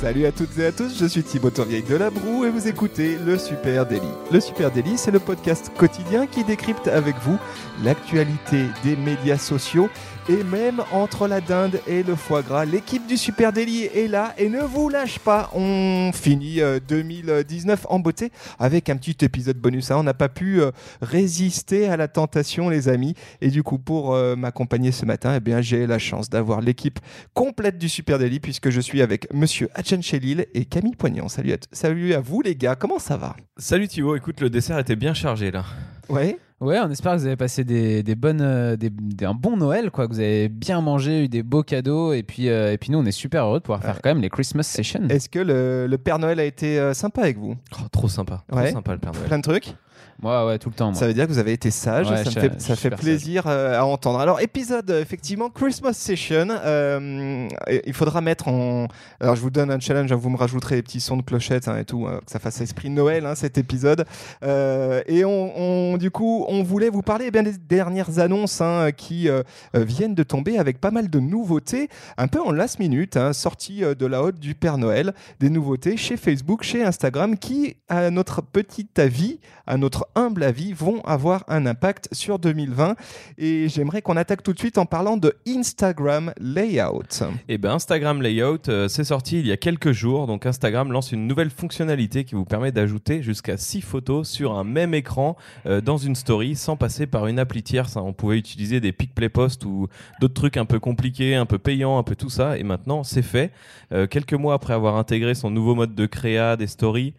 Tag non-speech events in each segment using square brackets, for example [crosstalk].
Salut à toutes et à tous, je suis Thibaut Tourvieille de la Broue et vous écoutez le Super Daily. Le Super Daily, c'est le podcast quotidien qui décrypte avec vous l'actualité des médias sociaux et même entre la dinde et le foie gras, l'équipe du Super Daily est là et ne vous lâche pas. On finit 2019 euh, en beauté avec un petit épisode bonus. Hein. On n'a pas pu euh, résister à la tentation, les amis. Et du coup, pour euh, m'accompagner ce matin, eh bien, j'ai la chance d'avoir l'équipe complète du Super Daily puisque je suis avec Monsieur Hachan Chelil et Camille Poignant. Salut à, salut à vous, les gars. Comment ça va? Salut Thibaut. Écoute, le dessert était bien chargé là. Ouais. Ouais, on espère que vous avez passé des, des bonnes, euh, des, un bon Noël, quoi, que vous avez bien mangé, eu des beaux cadeaux, et puis, euh, et puis nous, on est super heureux de pouvoir faire quand même les Christmas sessions. Est-ce que le, le Père Noël a été euh, sympa avec vous? Oh, trop sympa. Trop Ouais. sympa le Père Noël. Plein de trucs? Moi, ouais, tout le temps. Moi. Ça veut dire que vous avez été sage, Ouais, ça me fait, ça plaisir euh, à entendre. Alors, épisode, euh, effectivement, Christmas Session. euh, il faudra mettre en. Alors, je vous donne un challenge, hein, vous me rajouterez les petits sons de clochettes hein, et tout, euh, que ça fasse esprit Noël, hein, cet épisode. Euh, et on, on- du coup, on voulait vous parler eh bien, des dernières annonces hein, qui euh, viennent de tomber avec pas mal de nouveautés, un peu en last minute, hein, sorties de la haute du Père Noël, des nouveautés chez Facebook, chez Instagram, qui, à notre petit avis, à notre humble avis, vont avoir un impact sur 2020. Et j'aimerais qu'on attaque tout de suite en parlant de Instagram Layout. Et ben Instagram Layout, euh, c'est sorti il y a quelques jours. Donc Instagram lance une nouvelle fonctionnalité qui vous permet d'ajouter jusqu'à 6 photos sur un même écran euh, dans une story sans passer par une appli tierce. hein. On pouvait utiliser des pick play post ou d'autres trucs un peu compliqués, un peu payants, un peu tout ça. Et maintenant c'est fait. Euh, quelques mois après avoir intégré son nouveau mode de créa des stories.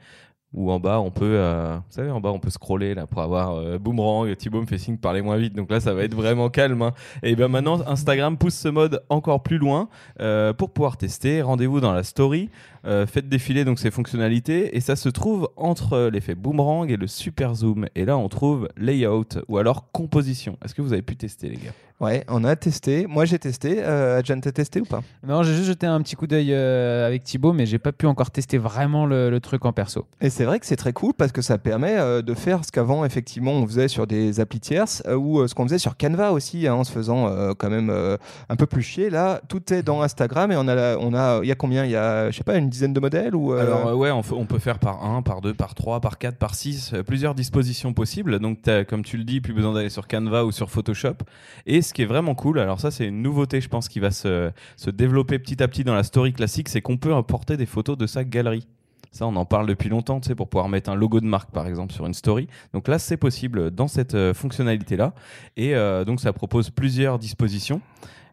Où en bas on peut, euh, vous savez, en bas on peut scroller là pour avoir euh, boomerang. Thibaut me fait signe de parler moins vite, donc là ça va être vraiment calme. hein. Et bien maintenant Instagram pousse ce mode encore plus loin euh, pour pouvoir tester. Rendez-vous dans la story, faites défiler donc ces fonctionnalités et ça se trouve entre l'effet boomerang et le super zoom. Et là on trouve layout ou alors composition. Est-ce que vous avez pu tester les gars? Ouais, on a testé. Moi, j'ai testé. Euh, Adjan, t'as testé ou pas? Non, j'ai juste jeté un petit coup d'œil euh, avec Thibaut, mais j'ai pas pu encore tester vraiment le, le truc en perso. Et c'est vrai que c'est très cool parce que ça permet euh, de faire ce qu'avant, effectivement, on faisait sur des applis tierces euh, ou euh, ce qu'on faisait sur Canva aussi, hein, en se faisant euh, quand même euh, un peu plus chier. Là, tout est dans Instagram et on a, la- on a, il y a combien? Il y a, je sais pas, une dizaine de modèles ou euh, Alors euh, ouais, on, peut faire par 1, par 2, par 3, par 4, par 6, euh, plusieurs dispositions possibles. Donc t'as, comme tu le dis, plus besoin d'aller sur Canva ou sur Photoshop. Et ce qui est vraiment cool, alors ça c'est une nouveauté je pense qui va se, se développer petit à petit dans la story classique, c'est qu'on peut importer des photos de sa galerie. Ça, on en parle depuis longtemps, tu sais, pour pouvoir mettre un logo de marque, par exemple, sur une story. Donc là, c'est possible dans cette euh, fonctionnalité-là. Et euh, donc, ça propose plusieurs dispositions.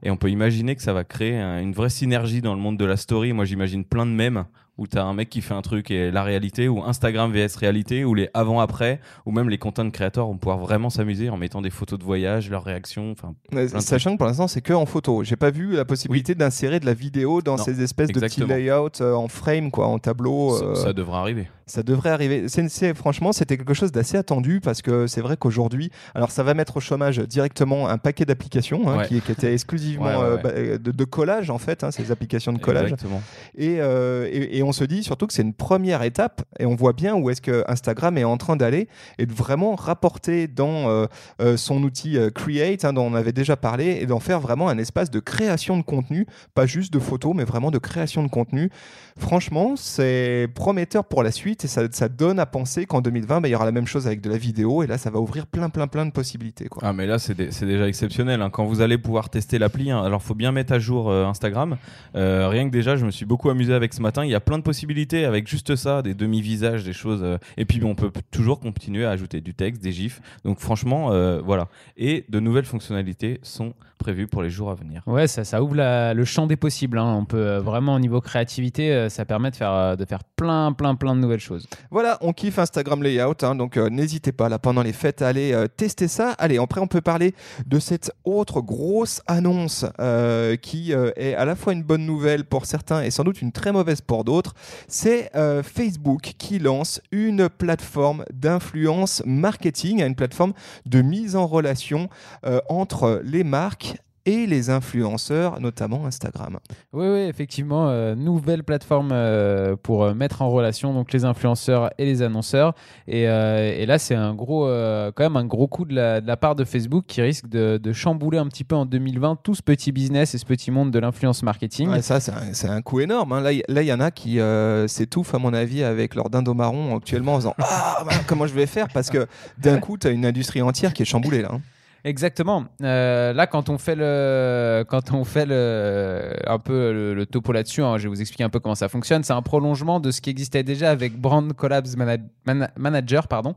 Et on peut imaginer que ça va créer un- une vraie synergie dans le monde de la story. Moi, j'imagine plein de mèmes où tu as un mec qui fait un truc et la réalité, ou Instagram vs réalité, ou les avant-après, ou même les content créateurs vont pouvoir vraiment s'amuser en mettant des photos de voyage, leurs réactions. Enfin, Sachant que pour l'instant, c'est que en photo. J'ai pas vu la possibilité d'insérer de la vidéo dans Non, ces espèces exactement. de petits layouts euh, en frame, quoi, en tableau. ça, euh, ça devrait arriver. Ça devrait arriver. C'est- franchement, c'était quelque chose d'assez attendu parce que c'est vrai qu'aujourd'hui, alors ça va mettre au chômage directement un paquet d'applications hein, Ouais. qui, qui étaient [laughs] exclusivement Ouais, euh, de, de collage en fait, hein, ces applications de collage. Exactement. Et, euh, et, et on se dit surtout que c'est une première étape et on voit bien où est-ce que Instagram est en train d'aller et de vraiment rapporter dans euh, euh, son outil euh, Create, hein, dont on avait déjà parlé, et d'en faire vraiment un espace de création de contenu, pas juste de photos, mais vraiment de création de contenu. Franchement, c'est prometteur pour la suite et ça, donne à penser qu'en 2020, bah, il y aura la même chose avec de la vidéo et là, ça va ouvrir plein, plein, plein de possibilités. Quoi. Ah mais là c'est dé- c'est déjà exceptionnel hein. quand vous allez pouvoir tester l'appli. hein. Alors faut bien mettre à jour Instagram. Rien que déjà je me suis beaucoup amusé avec ce matin. Il y a plein de possibilités avec juste ça, des demi-visages, des choses. euh, et puis on peut toujours continuer à ajouter du texte, des gifs. Donc franchement euh, voilà. Et de nouvelles fonctionnalités sont prévues pour les jours à venir. Ouais, ça, ça ouvre la- le champ des possibles. hein. On peut euh, vraiment, au niveau créativité, euh, ça permet de faire, de faire plein, plein, plein de nouvelles choses. Voilà, on kiffe Instagram Layout, hein, donc euh, n'hésitez pas là pendant les fêtes à aller euh, tester ça. Allez, après on peut parler de cette autre grosse annonce euh, qui euh, est à la fois une bonne nouvelle pour certains et sans doute une très mauvaise pour d'autres. C'est euh, Facebook qui lance une plateforme d'influence marketing, une plateforme de mise en relation euh, entre les marques et les influenceurs, notamment Instagram. Oui, oui, effectivement, euh, nouvelle plateforme euh, pour euh, mettre en relation donc les influenceurs et les annonceurs. Et, et là, c'est un gros, quand même un gros coup de la, de la part de Facebook qui risque de, de chambouler un petit peu en 2020 tout ce petit business et ce petit monde de l'influence marketing. Ouais, ça, c'est un, un coup énorme. hein. Là, il y en a qui s'étouffent, à mon avis, avec leur dindon marron actuellement en disant [laughs] Ah, bah, comment je vais faire? Parce que d'un coup, tu as une industrie entière qui est chamboulée là. hein. Exactement. Euh, là, quand on fait le, quand on fait le, un peu le, topo là-dessus, hein, je vais vous expliquer un peu comment ça fonctionne. C'est un prolongement de ce qui existait déjà avec Brand Collabs Mana- Mana- Manager, pardon.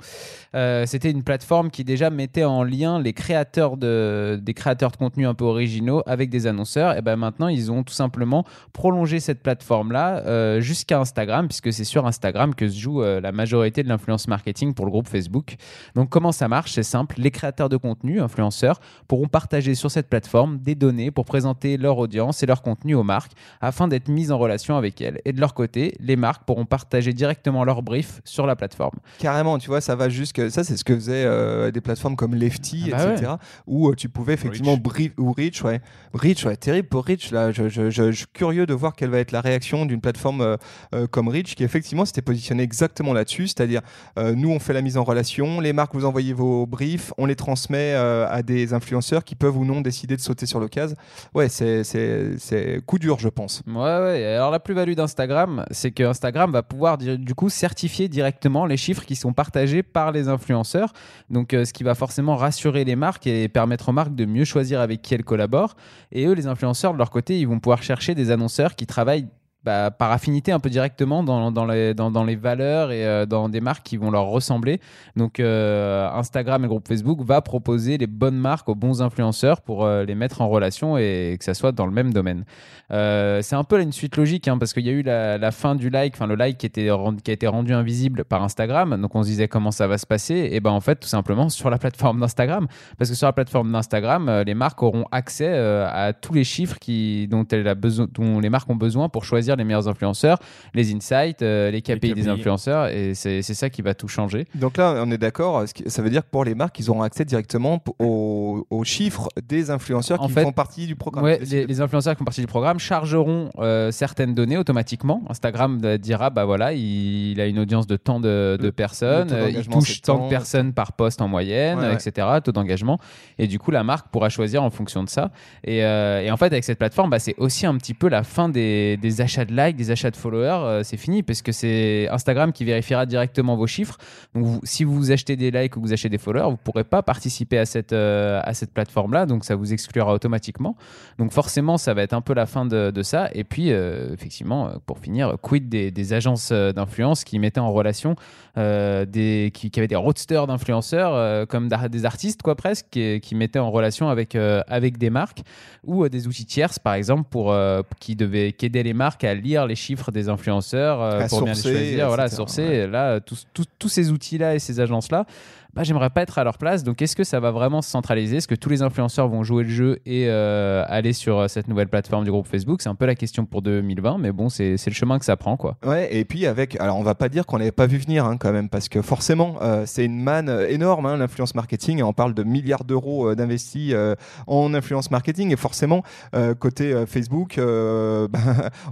Euh, C'était une plateforme qui déjà mettait en lien les créateurs de, des créateurs de contenu un peu originaux avec des annonceurs. Et ben maintenant, ils ont tout simplement prolongé cette plateforme-là euh, jusqu'à Instagram, puisque c'est sur Instagram que se joue la majorité de l'influence marketing pour le groupe Facebook. Donc comment ça marche? C'est simple, les créateurs de contenu, influenceurs, pourront partager sur cette plateforme des données pour présenter leur audience et leur contenu aux marques afin d'être mises en relation avec elles. Et de leur côté, les marques pourront partager directement leur brief sur la plateforme. Carrément, tu vois, ça va jusque. Ça, c'est ce que faisaient euh, des plateformes comme Lefty, Ah bah etc. Où euh, tu pouvais effectivement. Brief- ou Rich, ouais. Rich, ouais, terrible pour Rich. Là, je, je- je- je suis curieux de voir quelle va être la réaction d'une plateforme euh, euh, comme Rich qui, effectivement, s'était positionnée exactement là-dessus. C'est-à-dire, euh, nous, on fait la mise en relation, les marques, vous envoyez vos briefs, on les transmet euh, à des influenceurs qui peuvent ou non décider de sauter sur l'occasion. Ouais, c'est- coup dur, je pense. Ouais, ouais. Alors la plus-value d'Instagram, c'est que Instagram va pouvoir du coup certifier directement les chiffres qui sont partagés par les influenceurs. Donc euh, ce qui va forcément rassurer les marques et permettre aux marques de mieux choisir avec qui elles collaborent. Et eux, les influenceurs, de leur côté, ils vont pouvoir chercher des annonceurs qui travaillent bah, par affinité un peu directement dans, dans, les, dans, dans les valeurs et euh, dans des marques qui vont leur ressembler. Donc euh, Instagram et le groupe Facebook va proposer les bonnes marques aux bons influenceurs pour euh, les mettre en relation et que ça soit dans le même domaine. C'est un peu une suite logique hein, parce qu'il y a eu la, fin du like, enfin le like qui, était qui a été rendu invisible par Instagram. Donc on se disait comment ça va se passer. Et ben en fait tout simplement sur la plateforme d'Instagram, parce que sur la plateforme d'Instagram, les marques auront accès à tous les chiffres qui, dont, elle a dont les marques ont besoin pour choisir les meilleurs influenceurs, les insights, euh, les KPI des KPI. influenceurs. Et c'est c'est ça qui va tout changer. Donc là, on est d'accord. Ça veut dire que pour les marques, ils auront accès directement aux, aux chiffres des influenceurs En qui fait, font partie du programme. Ouais, les, les influenceurs qui font partie du programme chargeront euh, certaines données automatiquement. Instagram euh, dira bah voilà, il, il a une audience de tant de, personnes, il touche tant tant. de personnes par poste en moyenne, Ouais, ouais. etc. Taux d'engagement. Et du coup, la marque pourra choisir en fonction de ça. Et, euh, et en fait, avec cette plateforme, bah, c'est aussi un petit peu la fin des, des achats de likes, des achats de followers. Euh, c'est fini parce que c'est Instagram qui vérifiera directement vos chiffres. Donc, si vous achetez des likes ou vous achetez des followers, vous ne pourrez pas participer à cette, euh, à cette plateforme-là. Donc, ça vous exclura automatiquement. Donc forcément, ça va être un peu la fin de, ça. Et puis, euh, effectivement, pour finir, quid des, agences d'influence qui mettaient en relation des, qui, avaient des roadsters d'influenceurs, comme des artistes, quoi, presque, qui, mettaient en relation avec, avec des marques ou des outils tierces, par exemple, pour, qui, devaient, qui les marques à lire les chiffres des influenceurs euh, pour bien les choisir, voilà, sourcer. ouais. Là, tous ces outils-là et ces agences-là, bah, j'aimerais pas être à leur place. Donc, est-ce que ça va vraiment se centraliser? Est-ce que tous les influenceurs vont jouer le jeu et euh, aller sur euh, cette nouvelle plateforme du groupe Facebook? C'est un peu la question pour 2020, mais bon, c'est le chemin que ça prend, quoi. Ouais, et puis avec, alors on va pas dire qu'on n'avait pas vu venir hein, quand même, parce que forcément, euh, c'est une manne énorme, hein, l'influence marketing, et on parle de milliards d'euros d'investis en influence marketing, et forcément, côté Facebook, [laughs] ben,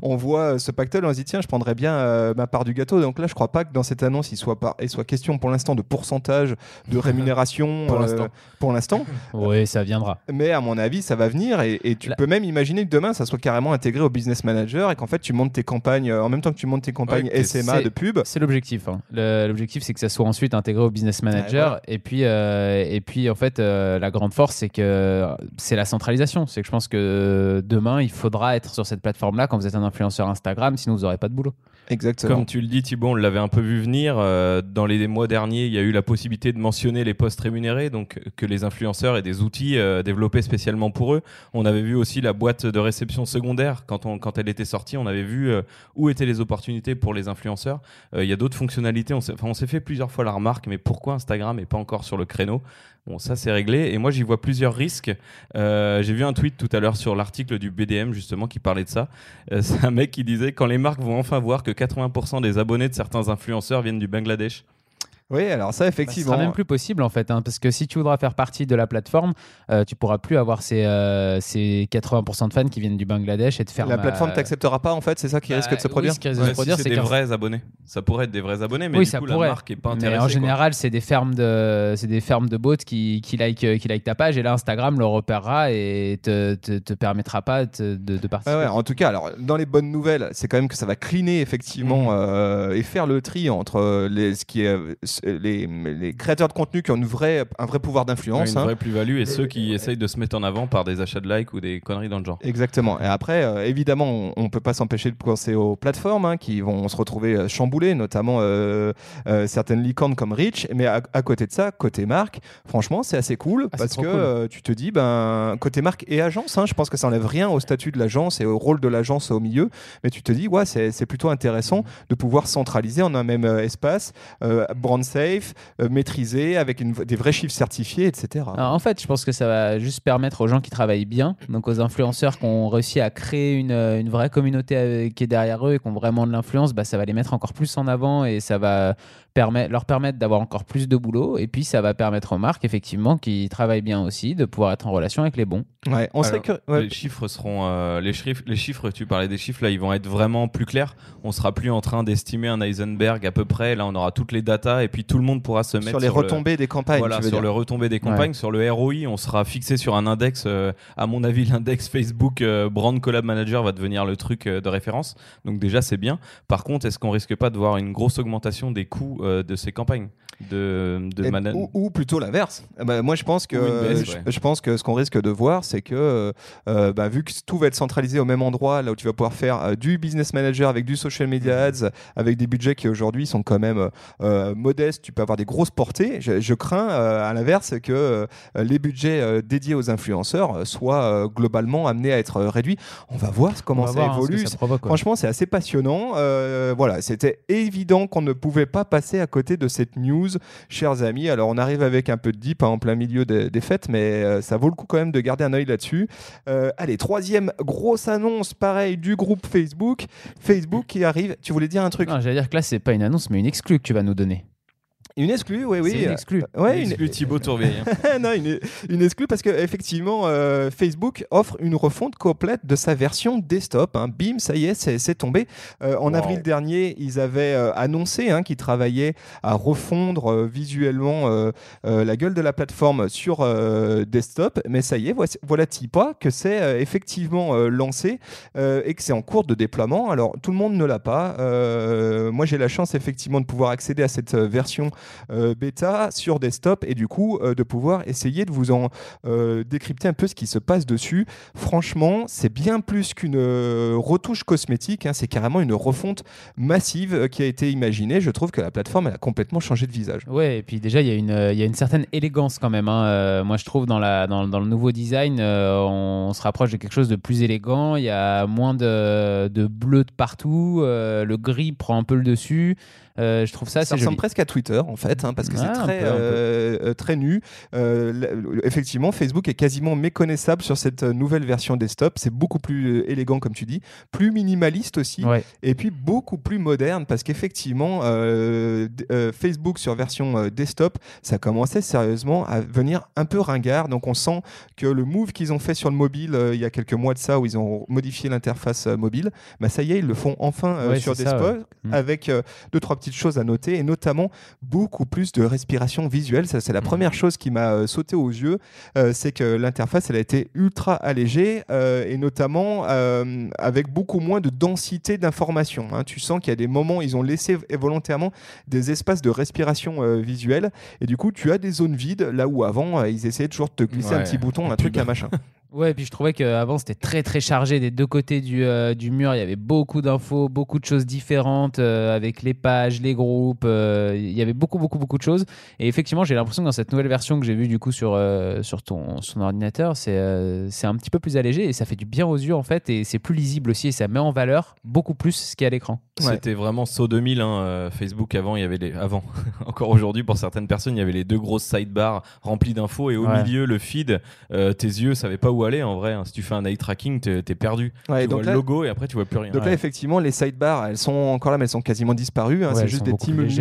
on voit ce pactole, on se dit, tiens, je prendrais bien ma part du gâteau, donc là, je crois pas que dans cette annonce, il soit, pas, il soit question pour l'instant de pourcentage de [laughs] rémunération Pour euh, l'instant. [laughs] Oui, ça viendra. mais à mon avis, ça va venir et, et tu peux même imaginer que demain, ça soit carrément intégré au business manager et qu'en fait, tu montes tes campagnes euh, en même temps que tu montes tes campagnes Ouais, SMA de pub. C'est l'objectif. hein. L'objectif, c'est que ça soit ensuite intégré au business manager. Et puis, euh, et puis, en fait, euh, la grande force, c'est que c'est la centralisation. C'est que je pense que demain, il faudra être sur cette plateforme-là quand vous êtes un influenceur Instagram, sinon vous n'aurez pas de boulot. Exactement. Comme tu le dis Thibaut, on l'avait un peu vu venir. euh, dans les mois derniers, il y a eu la possibilité de mentionner les postes rémunérés, donc que les influenceurs aient des outils euh, développés spécialement pour eux. On avait vu aussi la boîte de réception secondaire quand, elle était sortie. On avait vu euh, où étaient les opportunités pour les influenceurs. Euh, Il y a d'autres fonctionnalités. On s'est fait plusieurs fois la remarque, mais pourquoi Instagram n'est pas encore sur le créneau? Bon, ça c'est réglé. Et moi j'y vois plusieurs risques. J'ai vu un tweet tout à l'heure sur l'article du BDM justement qui parlait de ça. C'est un mec qui disait quand les marques vont enfin voir que 80% des abonnés de certains influenceurs viennent du Bangladesh. Oui, alors ça, Bah, ce effectivement. sera même plus possible en fait, hein, parce que si tu voudras faire partie de la plateforme, euh, tu pourras plus avoir ces, euh, ces 80% de fans qui viennent du Bangladesh et te faire la ma- plateforme t'acceptera pas, en fait, c'est ça qui Bah, risque de se oui, produire ce qui risque de Ouais, se si produire, c'est c'est des vrais abonnés. Ça pourrait être des vrais abonnés, mais oui, du ça coup, pourrait. la marque est pas Mais intéressée. en général, c'est des fermes de, c'est des fermes de bots qui, qui like, euh, qui like ta page et là, Instagram le repérera et te, te, te permettra pas de, de, de participer. Ouais, ouais, en tout cas, alors dans les bonnes nouvelles, c'est quand même que ça va cleaner effectivement euh, et faire le tri entre euh, les, ce qui est, les, les créateurs de contenu qui ont une vraie, un vrai pouvoir Ouais, d'influence. une hein. vraie plus-value et ceux qui essayent de se mettre en avant par des achats de likes ou des conneries dans le genre. Exactement. Et après, euh, évidemment, on ne peut pas s'empêcher de penser aux plateformes hein, qui vont se retrouver euh, chamboulées, notamment euh, euh, certaines licornes comme Rich. Mais à, à côté de ça, côté marque, franchement, c'est assez cool Ah, parce que cool. euh, tu te dis, ben, côté marque et agence, hein, je pense que ça enlève rien au statut de l'agence et au rôle de l'agence au milieu. Mais tu te dis, ouais, c'est plutôt intéressant de pouvoir centraliser en un même euh, espace, euh, brand safe, euh, maîtrisé, avec des vrais chiffres certifiés, etc. En fait, je pense que ça va juste permettre aux gens qui travaillent bien, donc aux influenceurs qui ont réussi à créer une, euh, vraie communauté euh, qui est derrière eux et qui ont vraiment de l'influence, bah, ça va les mettre encore plus en avant et ça va permettre, leur permettre d'avoir encore plus de boulot. Et puis, ça va permettre aux marques, effectivement, qui travaillent bien aussi, de pouvoir être en relation avec les bons. Ouais, on serait Alors, que. ouais. Les chiffres seront, euh, les chiffres, les chiffres. Tu parlais des chiffres là, ils vont être vraiment plus clairs. On sera plus en train d'estimer un Heisenberg à peu près. Là, on aura toutes les datas et puis tout le monde pourra se mettre sur les le- retombées des campagnes. Voilà, tu veux sur dire. le retombée des campagnes, sur le ROI, on sera fixé sur un index. euh, à mon avis, [laughs] l'index Facebook euh, Brand Collab Manager va devenir le truc euh, de référence. Donc déjà, c'est bien. Par contre, est-ce qu'on risque pas de voir une grosse augmentation des coûts euh, de ces campagnes de, de ou, ou plutôt l'inverse. Eh ben, moi, je pense que baisse, je, ouais. je pense que ce qu'on risque de voir, c'est que euh, euh, bah, vu que tout va être centralisé au même endroit, là où tu vas pouvoir faire euh, du business manager avec du social media Mhm. ads, avec des budgets qui aujourd'hui sont quand même euh, modestes, tu peux avoir des grosses portées. Je, je crains euh, à l'inverse que euh, les budgets euh, dédiés aux influenceurs soient euh, globalement amenés à être réduits. On va voir comment va ça voir, hein, ce évolue. ça provoque, ouais. Franchement, c'est assez passionnant. Euh, voilà, c'était évident qu'on ne pouvait pas passer à côté de cette news, chers amis. Alors, on arrive avec un peu de deep hein, en plein milieu des, fêtes, mais euh, ça vaut le coup quand même de garder un œil là-dessus. Euh, allez, troisième grosse annonce, pareil, du groupe Facebook. Facebook qui arrive. Tu voulais dire un truc? Non, j'allais dire que là, c'est pas une annonce, mais une exclue que tu vas nous donner. Une exclue, oui, oui. C'est une exclue. Euh, ouais, une- Exclu Thibaut Tourvieille. hein. [laughs] non, une, une exclue parce que effectivement, euh, Facebook offre une refonte complète de sa version desktop. hein. Bim, ça y est, c'est tombé. Euh, en Wow. avril dernier, ils avaient euh, annoncé hein, qu'ils travaillaient à refondre visuellement la gueule de la plateforme sur desktop. Mais ça y est, voici- voilà-t-il pas que c'est effectivement lancé et que c'est en cours de déploiement. Alors, tout le monde ne l'a pas. Moi, j'ai la chance effectivement de pouvoir accéder à cette version bêta sur desktop et du coup euh, de pouvoir essayer de vous en euh, décrypter un peu ce qui se passe dessus. Franchement, c'est bien plus qu'une euh, retouche cosmétique, hein, c'est carrément une refonte massive euh, qui a été imaginée. Je trouve que la plateforme elle a complètement changé de visage. Ouais, et puis déjà, il y, a une, euh, y a une certaine élégance quand même. hein. Euh, moi, je trouve dans, la, dans, le nouveau design, euh, on se rapproche de quelque chose de plus élégant. Il y a moins de, de bleu de partout. euh, le gris prend un peu le dessus. Euh, je trouve ça Ça ressemble joli. presque à Twitter en fait, hein, parce que c'est un très, peu, euh, euh, très nu. Effectivement, Facebook est quasiment méconnaissable sur cette nouvelle version desktop. C'est beaucoup plus élégant, comme tu dis, plus minimaliste aussi. Ouais. et puis beaucoup plus moderne parce qu'effectivement Facebook sur version desktop ça commençait sérieusement à venir un peu ringard donc on sent que le move qu'ils ont fait sur le mobile euh, il y a quelques mois de ça où ils ont modifié l'interface euh, mobile bah ça y est ils le font enfin euh, Ouais, sur desktop ouais. Mm. avec deux trois petites choses à noter et notamment beaucoup plus de respiration visuelle ça c'est la Mm. première chose qui m'a euh, sauté aux yeux euh, c'est que l'interface elle a été ultra allégée euh, et notamment avec beaucoup moins de densité d'informations. hein. Tu sens qu'il y a des moments, ils ont laissé volontairement des espaces de respiration visuelle et du coup tu as des zones vides là où avant ils essayaient toujours de te glisser un petit bouton, un truc, un machin. [laughs] Ouais, et puis je trouvais qu'avant c'était très très chargé des deux côtés du, euh, du mur. Il y avait beaucoup d'infos, beaucoup de choses différentes euh, avec les pages, les groupes. euh, il y avait beaucoup beaucoup beaucoup de choses. Et effectivement, j'ai l'impression que dans cette nouvelle version que j'ai vue du coup sur, sur ton son ordinateur, c'est c'est un petit peu plus allégé et ça fait du bien aux yeux en fait. Et c'est plus lisible aussi et ça met en valeur beaucoup plus ce qui est à l'écran. Ouais. C'était vraiment saut 2000. hein, euh, Facebook avant, il y avait les avant. [laughs] Encore aujourd'hui, pour certaines personnes, il y avait les deux grosses sidebars remplies d'infos et au Ouais. milieu le feed. tes yeux savaient pas où aller en vrai. hein. Si tu fais un eye tracking, t'es es perdu. Ouais, tu donc vois là- le logo et après tu vois plus rien. Donc là, effectivement, les sidebars, elles sont encore là, mais elles sont quasiment disparues. hein, Ouais, c'est juste des petits menus.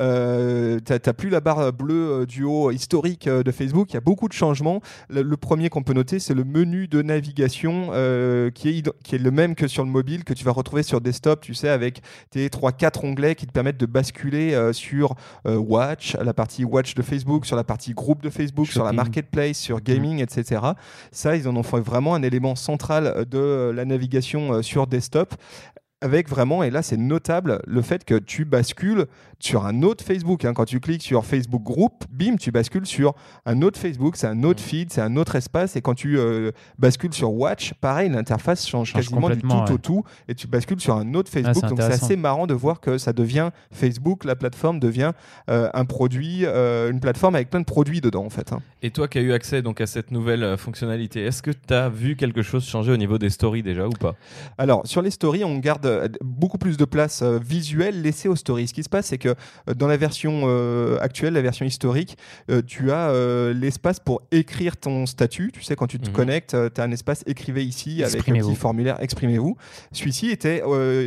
Euh, t'as plus la barre bleue euh, du haut historique euh, de Facebook. Il y a beaucoup de changements. Le, le premier qu'on peut noter, c'est le menu de navigation euh, qui, est, qui est le même que sur le mobile, que tu vas retrouver sur desktop, tu sais, avec tes 3-4 onglets qui te permettent de basculer euh, sur euh, Watch, la partie Watch de Facebook, sur la partie groupe de Facebook, sur la marketplace, sur gaming, etc. Ça, ils en vraiment un élément central de euh, la navigation euh, sur desktop avec vraiment, et là c'est notable, le fait que tu bascules sur un autre Facebook. hein. Quand tu cliques sur Facebook Group, bim, tu bascules sur un autre Facebook, c'est un autre feed, c'est un autre espace. Et quand tu euh, bascules sur Watch, pareil, l'interface change, Change quasiment du tout complètement, au tout. Et tu bascules sur un autre Facebook. c'est Donc c'est assez marrant de voir que ça devient Facebook, la plateforme devient euh, un produit, euh, une plateforme avec plein de produits dedans en fait. hein. Et toi qui as eu accès donc à cette nouvelle euh, fonctionnalité, est-ce que tu as vu quelque chose changer au niveau des stories déjà ou pas? Alors, sur les stories, on garde euh, beaucoup plus de place euh, visuelle laissée aux stories. Ce qui se passe, c'est que euh, dans la version actuelle, la version historique, tu as l'espace pour écrire ton statut. Tu sais, quand tu te Mhm. connectes, tu as un espace écrivez ici avec un petit formulaire exprimez-vous. Celui-ci était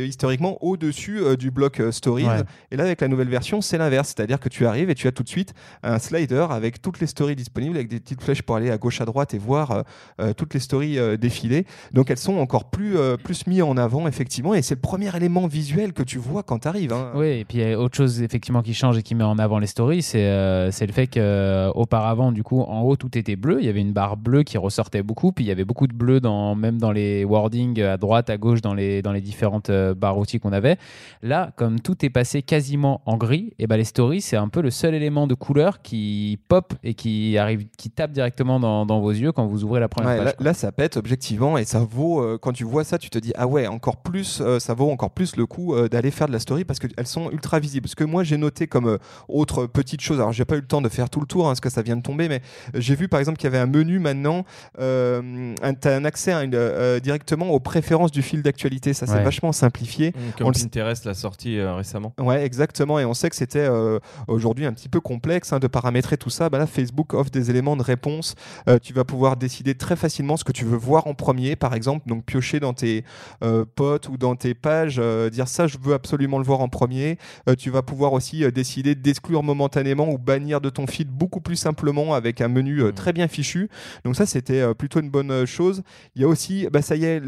historiquement au-dessus du bloc stories. Ouais. Et là, avec la nouvelle version, c'est l'inverse. C'est-à-dire que tu arrives et tu as tout de suite un slider avec toutes les stories disponibles, avec des petites flèches pour aller à gauche, à droite et voir toutes les stories défiler. Donc elles sont encore plus, plus mises en avant, effectivement. Et c'est le premier élément visuel que tu vois quand tu arrives. hein. Oui, et puis il y a autre chose effectivement qui change et qui met en avant les stories, c'est euh, le fait qu'auparavant, du coup, en haut, tout était bleu. Il y avait une barre bleue qui ressortait beaucoup, puis il y avait beaucoup de bleu dans, même dans les wordings à droite, à gauche, dans les, dans les différentes euh, barres outils qu'on avait. Là, comme tout est passé quasiment en gris, et ben les stories, c'est un peu le seul élément de couleur qui pop et qui arrive, qui tape directement dans, dans vos yeux quand vous ouvrez la première Ouais, page. là, ça pète objectivement et ça vaut euh, quand tu vois ça, tu te dis ah ouais encore plus, euh, ça vaut encore plus le coup euh, d'aller faire de la story parce qu'elles sont ultra visibles. Ce que moi j'ai noté comme euh, autre petite chose, alors j'ai pas eu le temps de faire tout le tour hein, parce que ça vient de tomber, mais j'ai vu par exemple qu'il y avait un menu maintenant, euh, un- t'as un accès à une, euh, directement aux préférences du fil d'actualité. Ça c'est Ouais. vachement simplifié. Comme On Pinterest l'a sorti euh, récemment. Ouais, exactement. Et on sait que c'était euh, aujourd'hui un petit peu complexe hein, de paramétrer tout ça. Bah là, Facebook offre des éléments de réponse. Euh, tu vas pouvoir décider très facilement ce que tu veux voir en premier, par exemple. Donc, piocher dans tes euh, potes ou dans tes pages, euh, dire ça, je veux absolument le voir en premier. Euh, tu vas pouvoir aussi euh, décider d'exclure momentanément ou bannir de ton feed beaucoup plus simplement avec un menu très bien fichu. Donc, ça, c'était plutôt une bonne chose. Il y a aussi, bah, ça y est,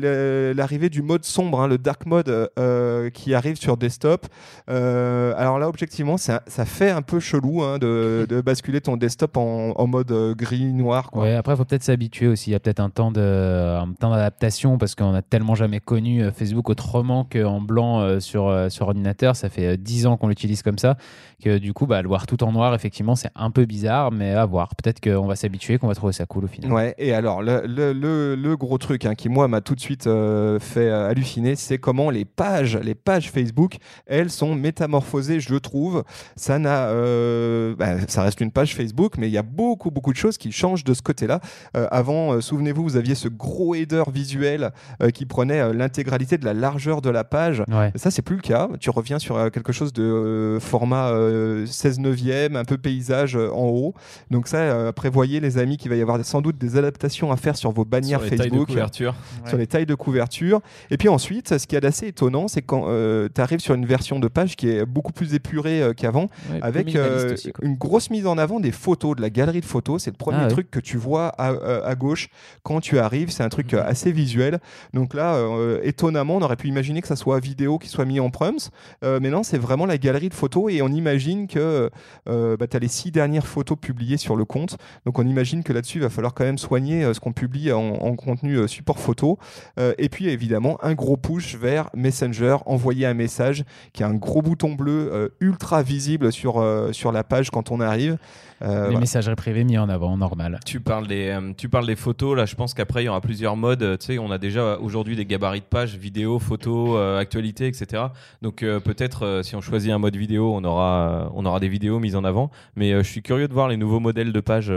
l'arrivée du mode sombre, hein, le dark mode euh, qui arrive sur desktop. Euh, alors là, objectivement, ça, ça fait un peu chelou hein, de, [laughs] de basculer ton desktop en, en mode gris noir. Quoi. Ouais, après, il faut peut-être s'habituer aussi. Il y a peut-être un temps de, un temps d'adaptation parce qu'on a tellement jamais connu Facebook autrement qu'en blanc euh, sur, euh, sur ordinateur. Ça fait euh, 10 ans qu'on l'utilise comme ça. Que du coup, bah, le voir tout en noir, effectivement, c'est un peu bizarre, mais à voir. Peut-être qu'on va s'habituer, qu'on va trouver ça cool au final. Ouais, et alors le, le, le, gros truc hein, qui moi m'a tout de suite euh, fait euh, halluciner, c'est comment les pages, les pages Facebook, elles sont métamorphosées, je le trouve. Ça n'a, euh, bah, ça reste une page Facebook, mais il y a beaucoup beaucoup de choses qui changent de ce côté-là. Euh, avant, euh, souvenez-vous, vous aviez ce gros header visuel euh, qui prenait euh, l'intégralité de la largeur de la page. Ouais. Ça, c'est plus le cas. Tu reviens sur euh, quelque chose de euh, format euh, 16 neuvième, un peu paysage euh, en haut. Donc ça, euh, prévoyez les amis qu'il va y avoir sans doute des adaptations à faire sur vos bannières Sur les tailles de Facebook, couverture. sur les tailles de couverture. Et puis ensuite, ce qui est assez étonnant, c'est quand tu arrives sur une version de page qui est beaucoup plus épurée euh, qu'avant, Ouais, avec euh, aussi, une grosse mise en avant des photos, de la galerie de photos. C'est le premier Ah ouais. truc que tu vois à, à- gauche quand tu arrives. C'est un truc euh, assez visuel. Donc là, euh, étonnamment, on aurait pu imaginer que ça soit vidéo qui soit mis en prums. Euh, mais non, c'est vraiment la galerie de photos et on imagine que euh, bah, tu as les six dernières photos publiées sur le compte. Donc on imagine que là-dessus, il va falloir quand même soigner euh, ce qu'on publie en, en contenu euh, support photo. Euh, et puis évidemment, un gros push vers Messenger, envoyer un message qui a un gros bouton bleu euh, ultra visible sur, euh, sur la page quand on arrive. Euh, Les voilà. messageries privées mis en avant, normal. Tu parles des, euh, tu parles des photos. Là, je pense qu'après il y aura plusieurs modes. Tu sais, on a déjà aujourd'hui des gabarits de pages, vidéo, photo, infos, euh, actualités, etc. Donc euh, peut-être euh, si on choisit un mode vidéo, on aura, on aura des vidéos mises en avant. Mais je suis curieux de voir les nouveaux modèles de page.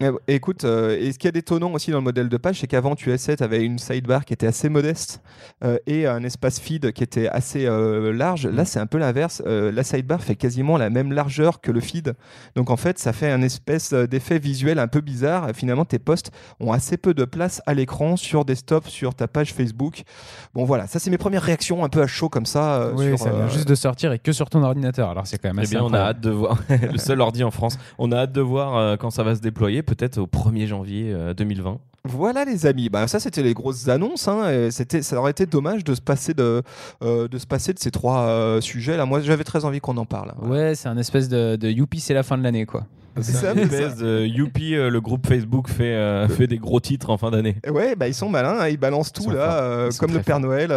Eh, écoute, euh, et ce qui est étonnant aussi dans le modèle de page, c'est qu'avant tu essais, tu avais une sidebar qui était assez modeste et un espace feed qui était assez large. Là, c'est un peu l'inverse. La sidebar fait quasiment la même largeur que le feed. Donc en fait, ça fait un espèce d'effet visuel un peu bizarre. Finalement, tes posts ont assez peu de place à l'écran sur desktop, sur ta page Facebook. Bon voilà, ça c'est mes premières réactions un peu à chaud comme ça. euh, Oui, sur, ça vient euh, juste de sortir et que sur ton ordinateur. Alors c'est quand même Eh assez bien, on a hâte de voir [laughs] le [laughs] seul ordi en France. On a hâte de voir euh, quand ça va se déployer, peut-être au 1er janvier euh, 2020. Voilà les amis, bah, ça c'était les grosses annonces. Hein, c'était, ça aurait été dommage de se passer de, euh, de se passer de ces trois euh, sujets là. Moi j'avais très envie qu'on en parle. hein. Ouais, c'est un espèce de, de youpi, c'est la fin de l'année quoi. C'est ça, Une mais ça- espèce de Youpi, euh, le groupe Facebook fait, euh, fait des gros titres en fin d'année. Ouais, bah, ils sont malins, hein, ils balancent tout là, euh, comme le Père forts. Noël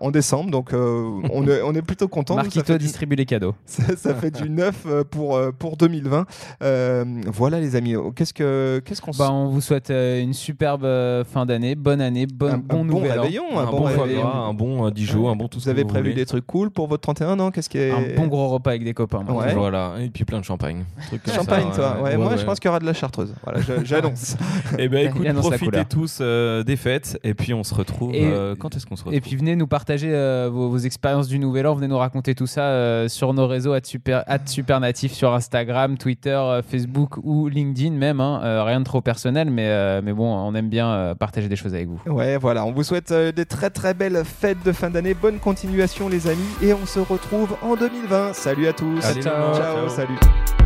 en décembre. Donc [laughs] on, est, on est plutôt content. Marquito distribue les cadeaux. [laughs] ça, ça fait du neuf pour, pour 2020. Euh, voilà les amis, Oh, qu'est-ce que qu'est-ce qu'on s- Bah, on vous souhaite une superbe fin d'année, bonne année, bon, un, bon un nouvel an. réveillon, Un, un, bon, bon réveillon. un bon Dijon, un bon tout Vous avez prévu des trucs cool pour votre 31 ans Qu'est-ce qui est Un bon gros repas avec des copains. Voilà, et puis plein de champagne. Champagne, ça, toi. Ouais, moi, je pense qu'il y aura de la chartreuse. Voilà, [laughs] j'annonce. Eh ben écoute, profitez tous euh, des fêtes et puis on se retrouve. Et- euh, quand est-ce qu'on se retrouve Et puis venez nous partager euh, vos, vos expériences du Nouvel An, venez nous raconter tout ça euh, sur nos réseaux at super, at supernatif sur Instagram, Twitter, euh, Facebook ou LinkedIn même. hein. Euh, rien de trop personnel, mais, euh, mais bon, on aime bien euh, partager des choses avec vous. Ouais, voilà, on vous souhaite euh, des très très belles fêtes de fin d'année. Bonne continuation, les amis, et on se retrouve en 2020. Salut à tous. Allez, Ciao. ciao. ciao. salut.